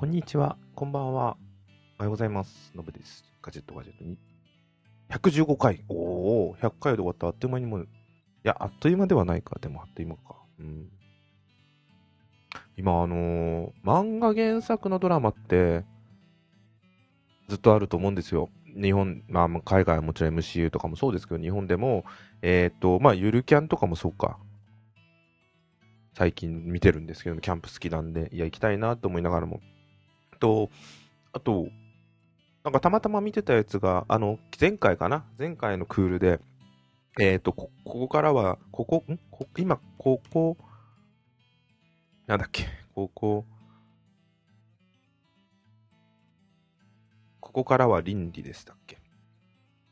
こんにちは、こんばんは。おはようございます。のぶです。ガジェットガジェットに。115回。おお、100回で終わった。あっという間にもう、いや、あっという間ではないか。でも、あっという間か。うん。今、あのー漫画原作のドラマって、ずっとあると思うんですよ。日本、まあ、海外はもちろん MCU とかもそうですけど、日本でも、えっ、と、まあ、ゆるキャンとかもそうか。最近見てるんですけど、キャンプ好きなんで、いや、行きたいなと思いながらも。と、あと、なんかたまたま見てたやつが、あの、前回かな？前回のクールで、えっ、とこ、ここからは、ここ、ん？こ今、ここ、なんだっけ、ここ、ここからは倫理でしたっけ？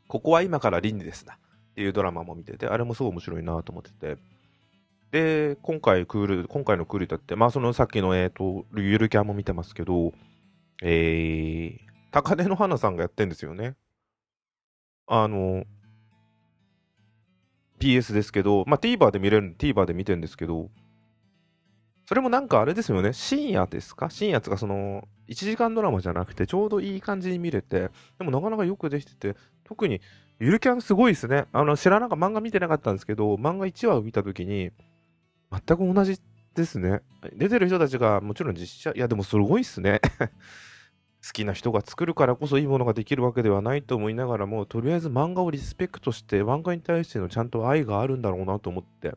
ここは今から倫理ですな。っていうドラマも見てて、あれもすごい面白いなと思ってて。で、今回クール、今回のクールだって、まあそのさっきの、えっ、と、ゆるキャンも見てますけど、えー、高根の花さんがやってんですよね。あの、PS ですけど、まあ TVer で見れる、TVer で見てるんですけど、それもなんかあれですよね、深夜ですか？深夜つかその、1時間ドラマじゃなくて、ちょうどいい感じに見れて、でもなかなかよくできてて、特に、ゆるキャンすごいですね。あの、知らなかった、漫画見てなかったんですけど、漫画1話を見たときに、全く同じですね。出てる人たちがもちろん実写、いやでもすごいっすね。好きな人が作るからこそいいものができるわけではないと思いながらも、とりあえず漫画をリスペクトして、漫画に対してのちゃんと愛があるんだろうなと思って、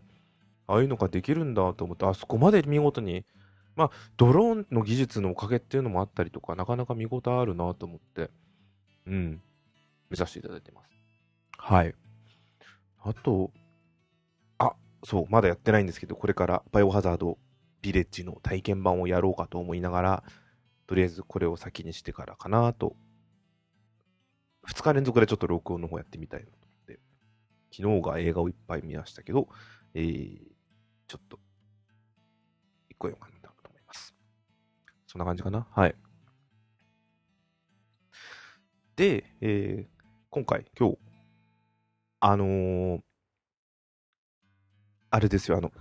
ああいうのができるんだと思って、あそこまで見事に、まあ、ドローンの技術のおかげっていうのもあったりとか、なかなか見応えあるなと思って、うん、見させていただいてます。はい。あと、そう、まだやってないんですけど、これからバイオハザードビレッジの体験版をやろうかと思いながら、とりあえずこれを先にしてからかなと。2日連続でちょっと録音の方やってみたいなと思って。昨日が映画をいっぱい見ましたけど、えー、ちょっと、一個読まなと思います。そんな感じかな？はい。で、えー、今回、今日、あのーあれですよ、あの、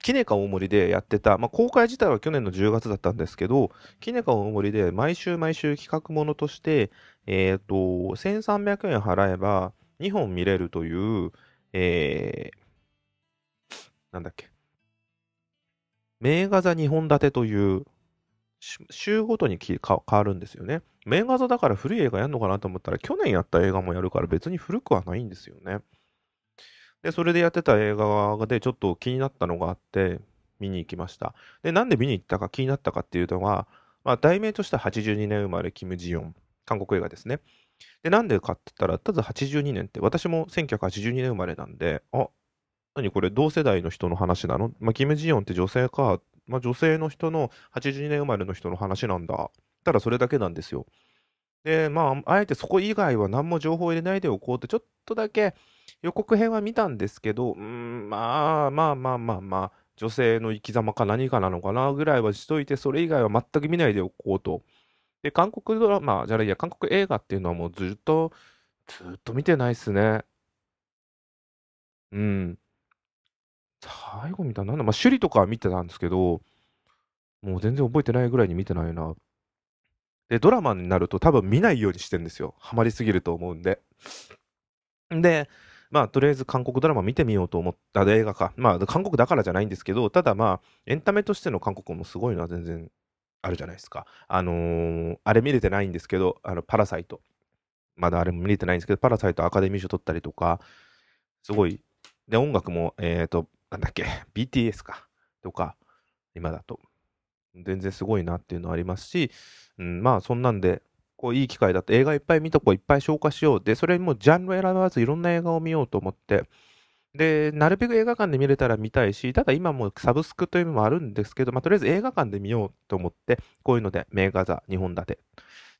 キネカ大森でやってた、まあ、公開自体は去年の10月だったんですけど、キネカ大森で毎週毎週企画ものとして、えっ、と、1300円払えば2本見れるという、えー、なんだっけ、名画座2本立てという、週ごとに変わるんですよね。名画座だから古い映画やるのかなと思ったら、去年やった映画もやるから別に古くはないんですよね。で、それでやってた映画でちょっと気になったのがあって、見に行きました。で、なんで見に行ったか気になったかっていうのは、まあ、題名としては82年生まれ、キム・ジヨン。韓国映画ですね。で、なんでかって言ったら、ただ82年って、私も1982年生まれなんで、あ、何これ同世代の人の話なの？まあ、キム・ジヨンって女性か、まあ、女性の人の82年生まれの人の話なんだ。ただそれだけなんですよ。で、まあ、あえてそこ以外は何も情報を入れないでおこうって、ちょっとだけ予告編は見たんですけど、うん、まあまあまあまあまあ、女性の生き様か何かなのかなぐらいはしといて、それ以外は全く見ないでおこうと。で、韓国ドラマ、じゃあいや、韓国映画っていうのはもうずっと、ずっと見てないっすね。うん。最後見たのなんだ、まあ、首里とかは見てたんですけど、もう全然覚えてないぐらいに見てないな。で、ドラマになると多分見ないようにしてんですよ。ハマりすぎると思うんで。で、まあ、とりあえず韓国ドラマ見てみようと思った映画か。まあ、韓国だからじゃないんですけど、ただまあ、エンタメとしての韓国もすごいのは全然あるじゃないですか。あのーあれ見れてないんですけど、あの、パラサイト。まだあれも見れてないんですけど、パラサイトアカデミー賞取ったりとか、すごい。で、音楽も、えっ、と、なんだっけ、BTS か。とか、今だと。全然すごいなっていうのはありますし、うん、まあ、そんなんで、こう、いい機会だって映画いっぱい見とこう、いっぱい消化しよう。で、それもジャンル選ばずいろんな映画を見ようと思って、で、なるべく映画館で見れたら見たいし、ただ今もサブスクというのもあるんですけど、まあ、とりあえず映画館で見ようと思って、こういうので、名画座2本立て。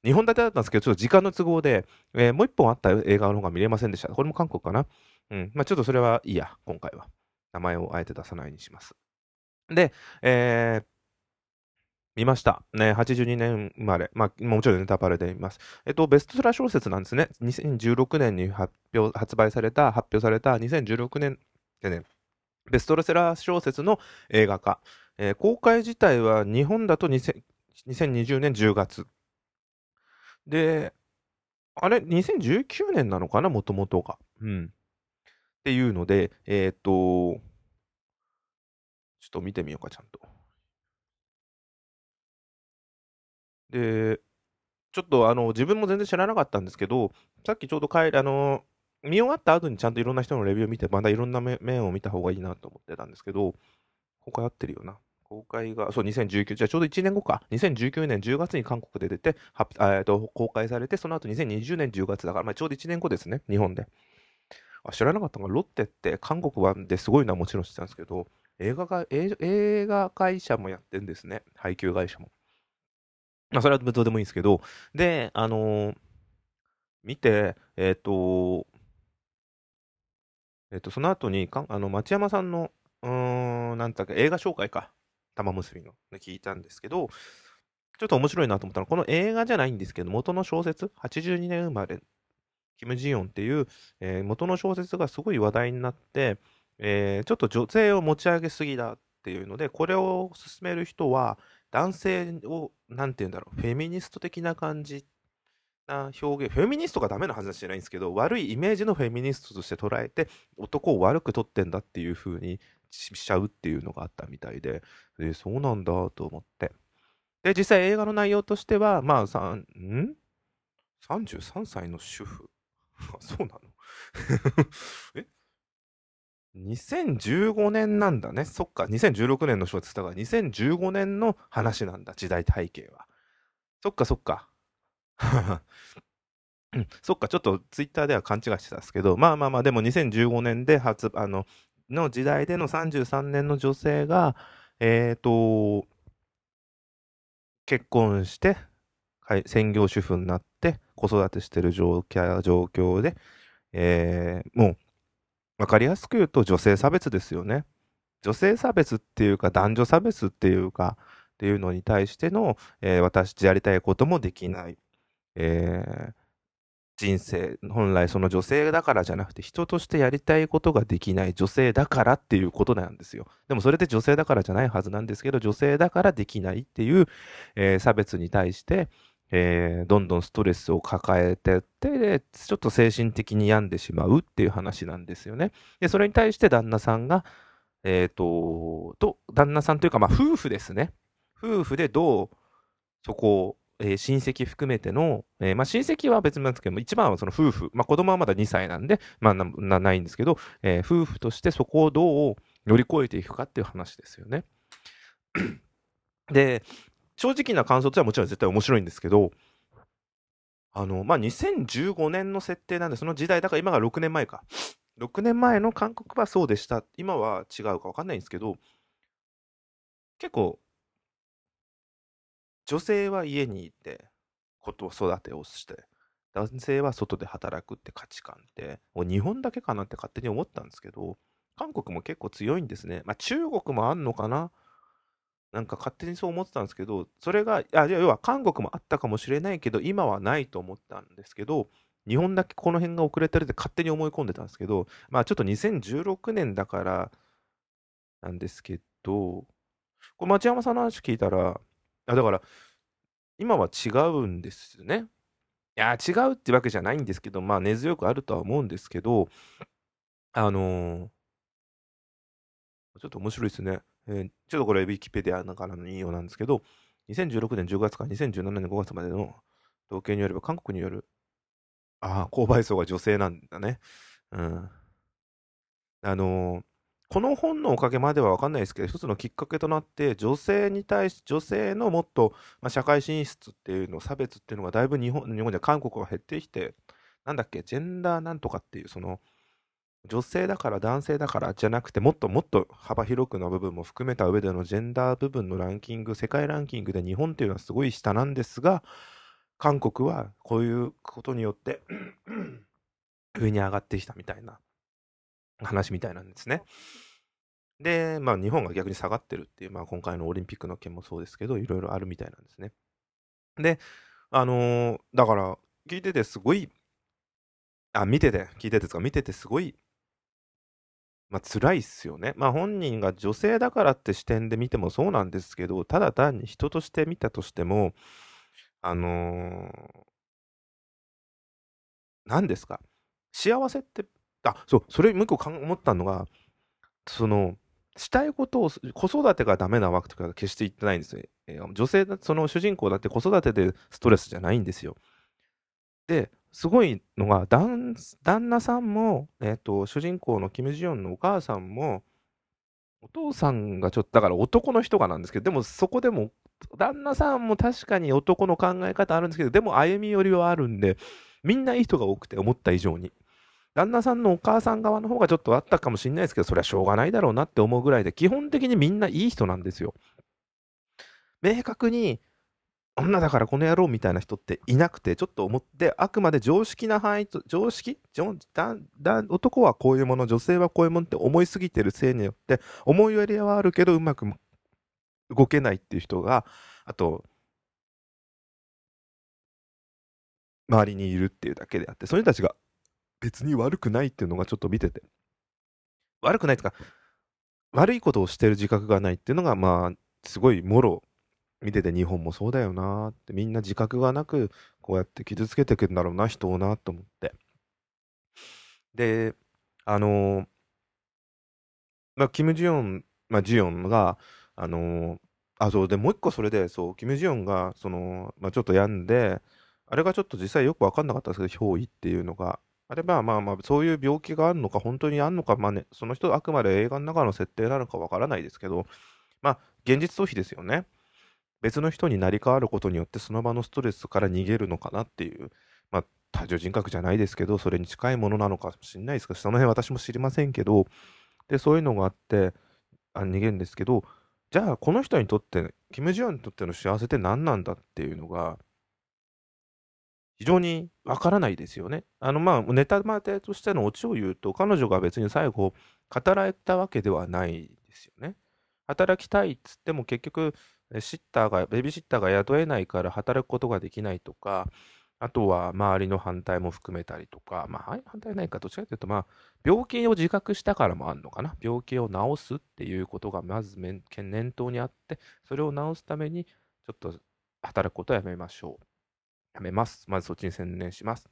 2本立てだったんですけど、ちょっと時間の都合で、えーもう1本あった映画の方が見れませんでした。これも韓国かな？うん。まあ、ちょっとそれはいいや、今回は。名前をあえて出さないにします。で、えー見ました。ね、82年生まれ。まあ、もちろんネタバレで見ます。えっと、ベストセラー小説なんですね。2016年に発表、発売された、発表された2016年でね、ベストセラー小説の映画化。えー公開自体は日本だと2020年10月。で、あれ、2019年なのかな、もともとが。うん。っていうので、えっ、と、ちょっと見てみようか、ちゃんと。で、ちょっとあの自分も全然知らなかったんですけど、さっきちょうど帰り、あの、見終わった後にちゃんといろんな人のレビューを見て、まだいろんな面を見た方がいいなと思ってたんですけど、公開合ってるよな。公開が、そう、2019、じゃあちょうど1年後か。2019年10月に韓国で出て、はえー、と公開されて、その後2020年10月だから、まあ、ちょうど1年後ですね、日本で。あ知らなかったのが、ロッテって韓国版ですごいのはもちろん知ってたんですけど、映画が映画会社もやってるんですね、配給会社も。まあ、それはどうでもいいんですけど、で、あのー、見て、えっ、ー、と、えっ、ー、と、その後にか、あの、町山さんの、うーん、なんだっけ、映画紹介か、玉結びの、聞いたんですけど、ちょっと面白いなと思ったのは、この映画じゃないんですけど、元の小説、82年生まれ、キム・ジヨンっていう、えー、元の小説がすごい話題になって、えー、ちょっと女性を持ち上げすぎだっていうので、これを進める人は、男性を、なんて言うんだろう、フェミニスト的な感じな表現、フェミニストがダメな話じゃないんですけど、悪いイメージのフェミニストとして捉えて、男を悪く取ってんだっていう風にしちゃうっていうのがあったみたいで、でそうなんだと思って。で、実際映画の内容としては、まあ、さん、ん ?33 歳の主婦？そうなの？え？2015年なんだね。そっか、2016年の小説だから、2015年の話なんだ、時代背景は。そっか、そっか。そっか、ちょっとツイッターでは勘違いしてたんですけど、まあまあまあ、でも2015年で発、あの、の時代での33年の女性が、えっ、ー、と、結婚して、専業主婦になって、子育てしてる状況で、えー、もう、わかりやすく言うと女性差別ですよね。女性差別っていうか男女差別っていうかっていうのに対しての、えー、私やりたいこともできない、えー、人生本来その女性だからじゃなくて人としてやりたいことができない女性だからっていうことなんですよでもそれで女性だからじゃないはずなんですけど女性だからできないっていう、えー、差別に対して、えー、どんどんストレスを抱えてて、ちょっと精神的に病んでしまうっていう話なんですよね。で、それに対して旦那さんが、え、ー、と、と、旦那さんというか、まあ、夫婦ですね。夫婦でどう、そこを、えー、親戚含めての、えー、まあ、親戚は別なんですけど一番はその夫婦、まあ、子供はまだ2歳なんで、まあな、ないんですけど、えー、夫婦としてそこをどう乗り越えていくかっていう話ですよね。で、正直な感想としてはもちろん絶対面白いんですけど、あの、まあ、2015年の設定なんで、その時代、だから今が6年前か。6年前の韓国はそうでした。今は違うか分かんないんですけど、結構、女性は家にいて、子と育てをして、男性は外で働くって価値観って、もう日本だけかなって勝手に思ったんですけど、韓国も結構強いんですね。まあ中国もあんのかななんか勝手にそう思ってたんですけど、それが、あ要は韓国もあったかもしれないけど、今はないと思ったんですけど、日本だけこの辺が遅れてるって勝手に思い込んでたんですけど、まあちょっと2016年だからなんですけど、これ町山さんの話聞いたら、あだから、今は違うんですよね。いや、違うってわけじゃないんですけど、まあ根強くあるとは思うんですけど、あのー、ちょっと面白いですね。え、ちょっとこれ、ウィキペディアからの引用なんですけど、2016年10月から2017年5月までの統計によれば、韓国による、ああ、購買層が女性なんだね。うん。あのー、この本のおかげまでは分かんないですけど、一つのきっかけとなって、女性に対し、女性のもっと、まあ、社会進出っていうの、差別っていうのがだいぶ日本、日本じゃ韓国が減ってきて、なんだっけ、ジェンダーなんとかっていう、その、女性だから男性だからじゃなくてもっともっと幅広くの部分も含めた上でのジェンダー部分のランキング世界ランキングで日本っていうのはすごい下なんですが韓国はこういうことによって上に上がってきたみたいな話みたいなんですね。で、まあ日本が逆に下がってるっていう、まあ今回のオリンピックの件もそうですけど、いろいろあるみたいなんですね。で、あのー、だから聞いててすごい、あ、見てて、聞いててですか見ててすごいまあ辛いっすよね。まあ本人が女性だからって視点で見てもそうなんですけど、ただ単に人として見たとしても、あのー何ですか幸せって、あ、そう、それもう思ったのが、その、したいことを、子育てがダメなわけとか決して言ってないんですよ。えー女性、その主人公だって子育てでストレスじゃないんですよ。で、すごいのが、旦旦那さんも、えっと、主人公のキム・ジヨンのお母さんも、お父さんがちょっと、だから男の人がなんですけど、でもそこでも、旦那さんも確かに男の考え方あるんですけど、でも歩み寄りはあるんで、みんないい人が多くて、思った以上に。旦那さんのお母さん側の方がちょっとあったかもしれないですけど、それはしょうがないだろうなって思うぐらいで、基本的にみんないい人なんですよ。明確に、女だからこの野郎みたいな人っていなくて、ちょっと思って、あくまで常識な範囲と、常識？男はこういうもの、女性はこういうものって思いすぎてるせいによって、思いやりはあるけど、うまく動けないっていう人が、あと、周りにいるっていうだけであって、その人たちが別に悪くないっていうのがちょっと見てて、悪くないとか、悪いことをしてる自覚がないっていうのが、まあ、すごいもろ見てて日本もそうだよなーってみんな自覚がなくこうやって傷つけてくんだろうな人をなと思って。であのーまあキム・ジヨンまあジヨンがあのーあそうでもう一個それでそうキム・ジヨンがその、まあ、ちょっと病んであれがちょっと実際よく分かんなかったんですけど憑依っていうのが。あればまあまあそういう病気があるのか本当にあるのかまあねその人あくまで映画の中の設定なのか分からないですけどまあ現実逃避ですよね。別の人になり変わることによってその場のストレスから逃げるのかなっていう、まあ、多重人格じゃないですけどそれに近いものなのかもしれないですけどその辺私も知りませんけどでそういうのがあってあ逃げるんですけどじゃあこの人にとってキム・ジヨンにとっての幸せって何なんだっていうのが非常にわからないですよね。あのまあネタまでとしてのオチを言うと彼女が別に最後働いたわけではないですよね。働きたいっつっても結局シッターが、ベビーシッターが雇えないから働くことができないとか、あとは周りの反対も含めたりとか、まあ反対ないか、どっちかというと、まあ、病気を自覚したからもあるのかな。病気を治すっていうことがまず念頭にあって、それを治すために、ちょっと働くことをやめましょう。やめます。まずそっちに専念します。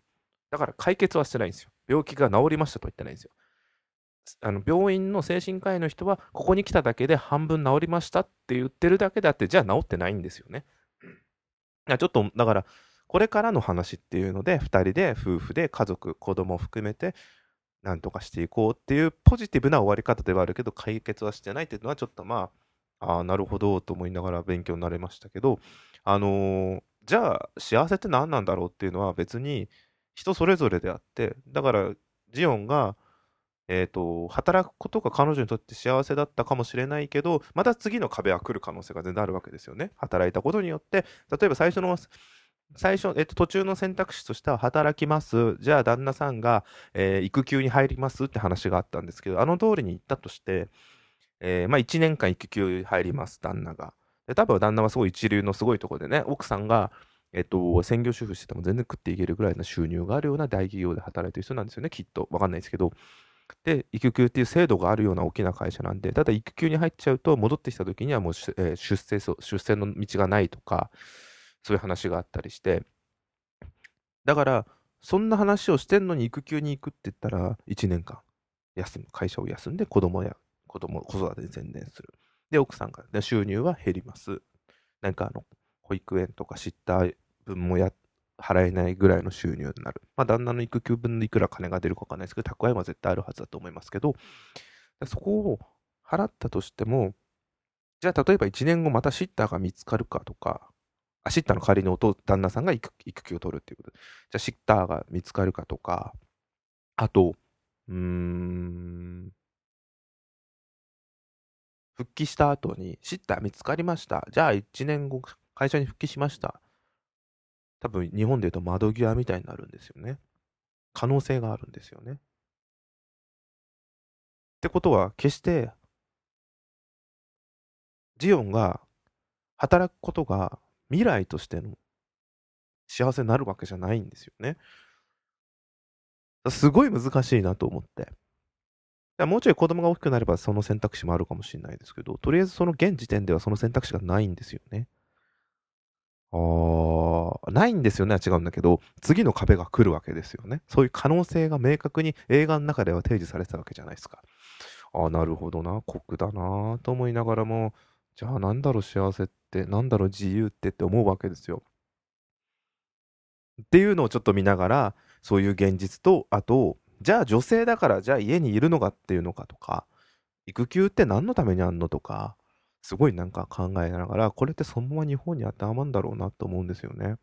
だから解決はしてないんですよ。病気が治りましたとは言ってないんですよ。あの病院の精神科医の人は、ここに来ただけで半分治りましたって言ってるだけであって、じゃあ治ってないんですよね。いやちょっと、だから、これからの話っていうので、2人で、夫婦で、家族、子供を含めて、なんとかしていこうっていうポジティブな終わり方ではあるけど、解決はしてないっていうのは、ちょっとまあ、ああ、なるほどと思いながら勉強になれましたけど、あのーじゃあ、幸せって何なんだろうっていうのは別に人それぞれであって、だから、ジオンが、えー、と働くことが彼女にとって幸せだったかもしれないけどまた次の壁は来る可能性が全然あるわけですよね働いたことによって例えば最初の最初、えっと、途中の選択肢としては働きますじゃあ旦那さんが、えー育休に入りますって話があったんですけどあの通りに言ったとして、えーまあ、1年間育休入ります旦那がで多分旦那はすごい一流のすごいところでね奥さんがえっと、専業主婦してても全然食っていけるぐらいの収入があるような大企業で働いてる人なんですよね、きっと。わかんないですけど。で、育休っていう制度があるような大きな会社なんで、ただ育休に入っちゃうと、戻ってきた時にはもう、えー出世、出世の道がないとか、そういう話があったりして、だから、そんな話をしてんのに育休に行くって言ったら、1年間休む、会社を休んで子供や、子供、子育てに専念する。で、奥さんが、収入は減ります。なんかあの、保育園とかシッター分もやって払えないぐらいの収入になる。まあ、旦那の育休分でいくら金が出るかわかんないですけど、蓄えは絶対あるはずだと思いますけど、そこを払ったとしても、じゃあ例えば1年後またシッターが見つかるかとか、あシッターの代わりにお父旦那さんが育育休を取るっていうこと、じゃあシッターが見つかるかとか、あと、うーん、復帰した後にシッター見つかりました。じゃあ1年後会社に復帰しました。多分日本で言うと窓際みたいになるんですよね。可能性があるんですよね。ってことは決してジオンが働くことが未来としての幸せになるわけじゃないんですよね。すごい難しいなと思って。もうちょい子供が大きくなればその選択肢もあるかもしれないですけど、とりあえずその現時点ではその選択肢がないんですよね。あ、ないんですよねは違うんだけど、次の壁が来るわけですよね。そういう可能性が明確に映画の中では提示されてたわけじゃないですか。ああ、なるほどな、酷だなと思いながらも、じゃあなんだろう幸せって、なんだろう自由ってって思うわけですよ。っていうのをちょっと見ながら、そういう現実と、あと、じゃあ女性だからじゃあ家にいるのかっていうのかとか、育休って何のためにあんのとか、すごいなんか考えながら、これってそのまま日本に当てはまるんだろうなと思うんですよね。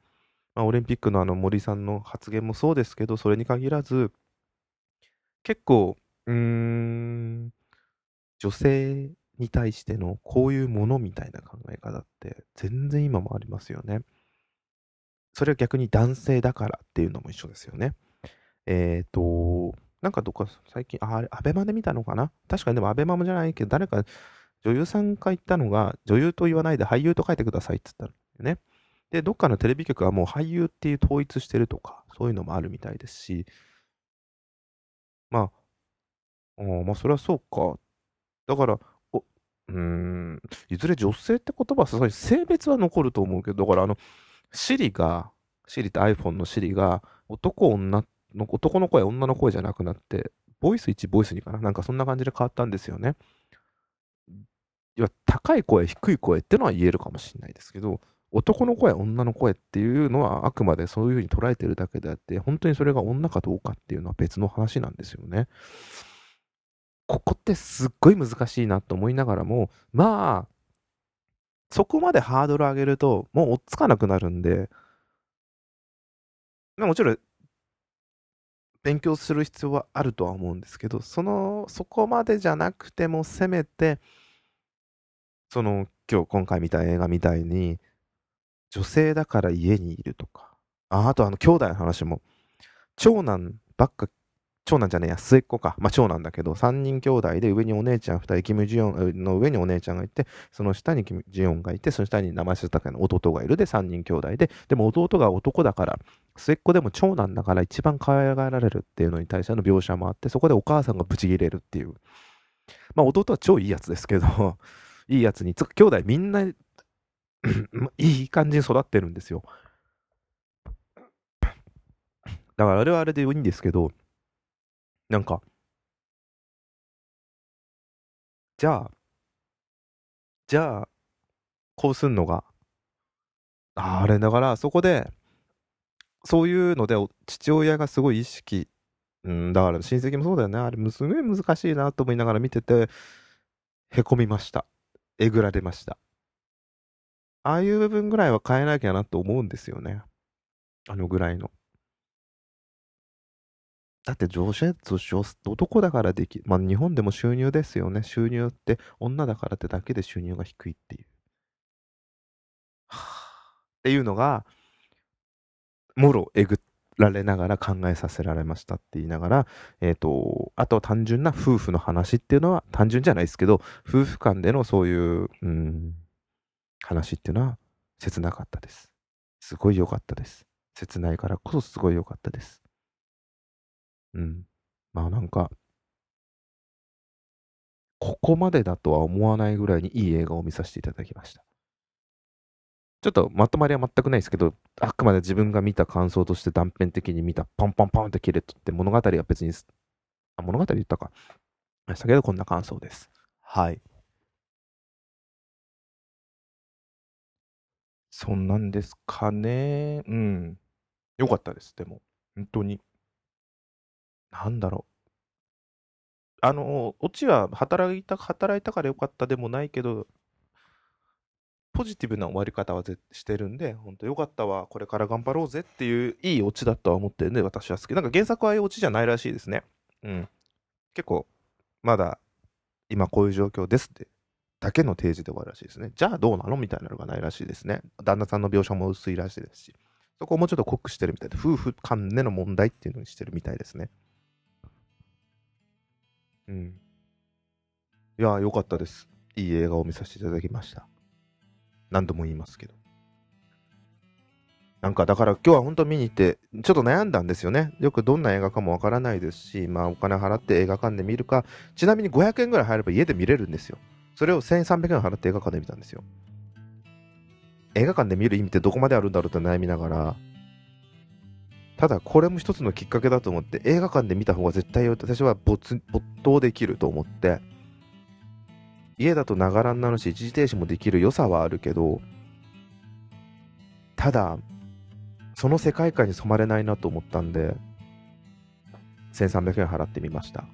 まあ、オリンピックのあの森さんの発言もそうですけど、それに限らず、結構、うーん、女性に対してのこういうものみたいな考え方って全然今もありますよね。それは逆に男性だからっていうのも一緒ですよね。えっ、ー、と、なんかどっか最近、あれ、アベマで見たのかな？確かにでもアベマもじゃないけど、誰か女優さんが言ったのが、女優と言わないで俳優と書いてくださいって言ったのね。で、どっかのテレビ局はもう俳優っていう統一してるとか、そういうのもあるみたいですし、まあ、あまあ、それはそうか。だから、おうん、いずれ女性って言葉はさすがに性別は残ると思うけど、だからあの、シリが、シリって iPhone のシリが、男、女の、男の声、女の声じゃなくなって、ボイス1、ボイス2かななんかそんな感じで変わったんですよね。要は高い声、低い声ってのは言えるかもしれないですけど、男の声、女の声っていうのはあくまでそういうふうに捉えてるだけであって、本当にそれが女かどうかっていうのは別の話なんですよね。ここってすっごい難しいなと思いながらも、まあ、そこまでハードル上げると、もう追っつかなくなるんで、もちろん、勉強する必要はあるとは思うんですけど、その、そこまでじゃなくても、せめて、その、今日、今回見た映画みたいに、女性だから家にいるとか、ああとあの、兄弟の話も、長男ばっか長男じゃねえや、末っ子か。まあ長男だけど、3人兄弟で上にお姉ちゃん2人、キム・ジヨンの上にお姉ちゃんがいて、その下にキム・ジヨンがいて、その下に名前知ったかの弟がいるで3人兄弟で、でも弟が男だから、末っ子でも長男だから一番可愛がられるっていうのに対しての描写もあって、そこでお母さんがブチギレるっていう。まあ弟は超いいやつですけど、いいやつに、つ兄弟みんな いい感じに育ってるんですよ。だからあれはあれでいいんですけど、なんか、じゃあ、じゃあ、こうすんのが、あれだから、そこで、そういうので、父親がすごい意識、うん、だから親戚もそうだよね。あれ、すごい難しいなと思いながら見てて、へこみました。えぐられました。ああいう部分ぐらいは変えなきゃなと思うんですよね。あのぐらいの。だって女性、女男だからでき、まあ日本でも収入ですよね。収入って女だからってだけで収入が低いっていう。はあ、っていうのが、もろえぐっられながら考えさせられましたって言いながら、えっ、ー、と、あと単純な夫婦の話っていうのは、単純じゃないですけど、夫婦間でのそういう、うん、話っていうのは切なかったです。すごい良かったです。切ないからこそすごい良かったです。うん。まあなんか、ここまでだとは思わないぐらいにいい映画を見させていただきました。ちょっとまとまりは全くないですけど、あくまで自分が見た感想として断片的に見た、ポンポンポンって切れとって物語は別に、あ、物語言ったか。ましたけど、こんな感想です。はい。そんなんですかね。うん。よかったです、でも。本当に。なんだろう。あの、オチは働いた、働いたからよかったでもないけど、ポジティブな終わり方はしてるんで、本当よかったわ、これから頑張ろうぜっていういいオチだとは思ってるんで、私は好き。なんか原作はああいうオチじゃないらしいですね。うん。結構、まだ今こういう状況ですってだけの提示で終わるらしいですね。じゃあどうなのみたいなのがないらしいですね。旦那さんの描写も薄いらしいですし、そこをもうちょっと濃くしてるみたいで、夫婦間での問題っていうのにしてるみたいですね。うん。いや、良かったです。いい映画を見させていただきました。何度も言いますけど。なんかだから今日は本当見に行って、ちょっと悩んだんですよね。よくどんな映画かもわからないですし、まあお金払って映画館で見るか、ちなみに500円ぐらい入れば家で見れるんですよ。それを1300円払って映画館で見たんですよ。映画館で見る意味ってどこまであるんだろうって悩みながら、ただこれも一つのきっかけだと思って、映画館で見た方が絶対私は没没頭できると思って、家だとながらになるし、一時停止もできる良さはあるけど、ただ、その世界観に染まれないなと思ったんで、1300円払ってみました。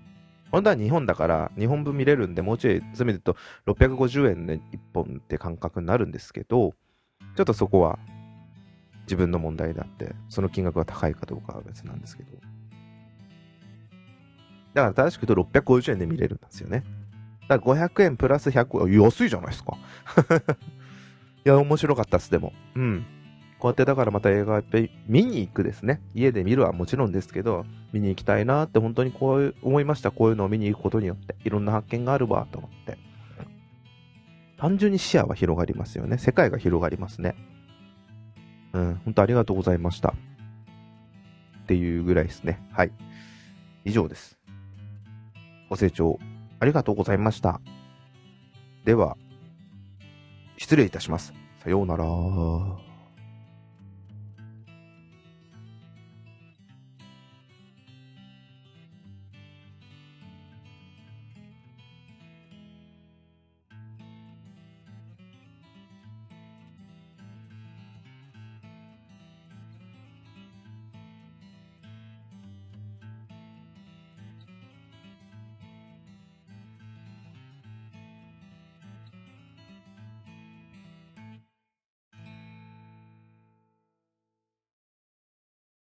本当は日本だから、日本分見れるんで、もうちょい、せめて言うと650円で1本って感覚になるんですけど、ちょっとそこは自分の問題であって、その金額が高いかどうかは別なんですけど。だから正しく言うと650円で見れるんですよね。だから500円プラス100円、安いじゃないですか。いや、面白かったっす、でも。うん。こうやってだからまた映画やっぱり見に行くですね。家で見るはもちろんですけど、見に行きたいなって本当にこう思いました。こういうのを見に行くことによって。いろんな発見があるわと思って。単純に視野は広がりますよね。世界が広がりますね。うん、本当ありがとうございました。っていうぐらいですね。はい。以上です。ご清聴ありがとうございました。では、失礼いたします。さようなら。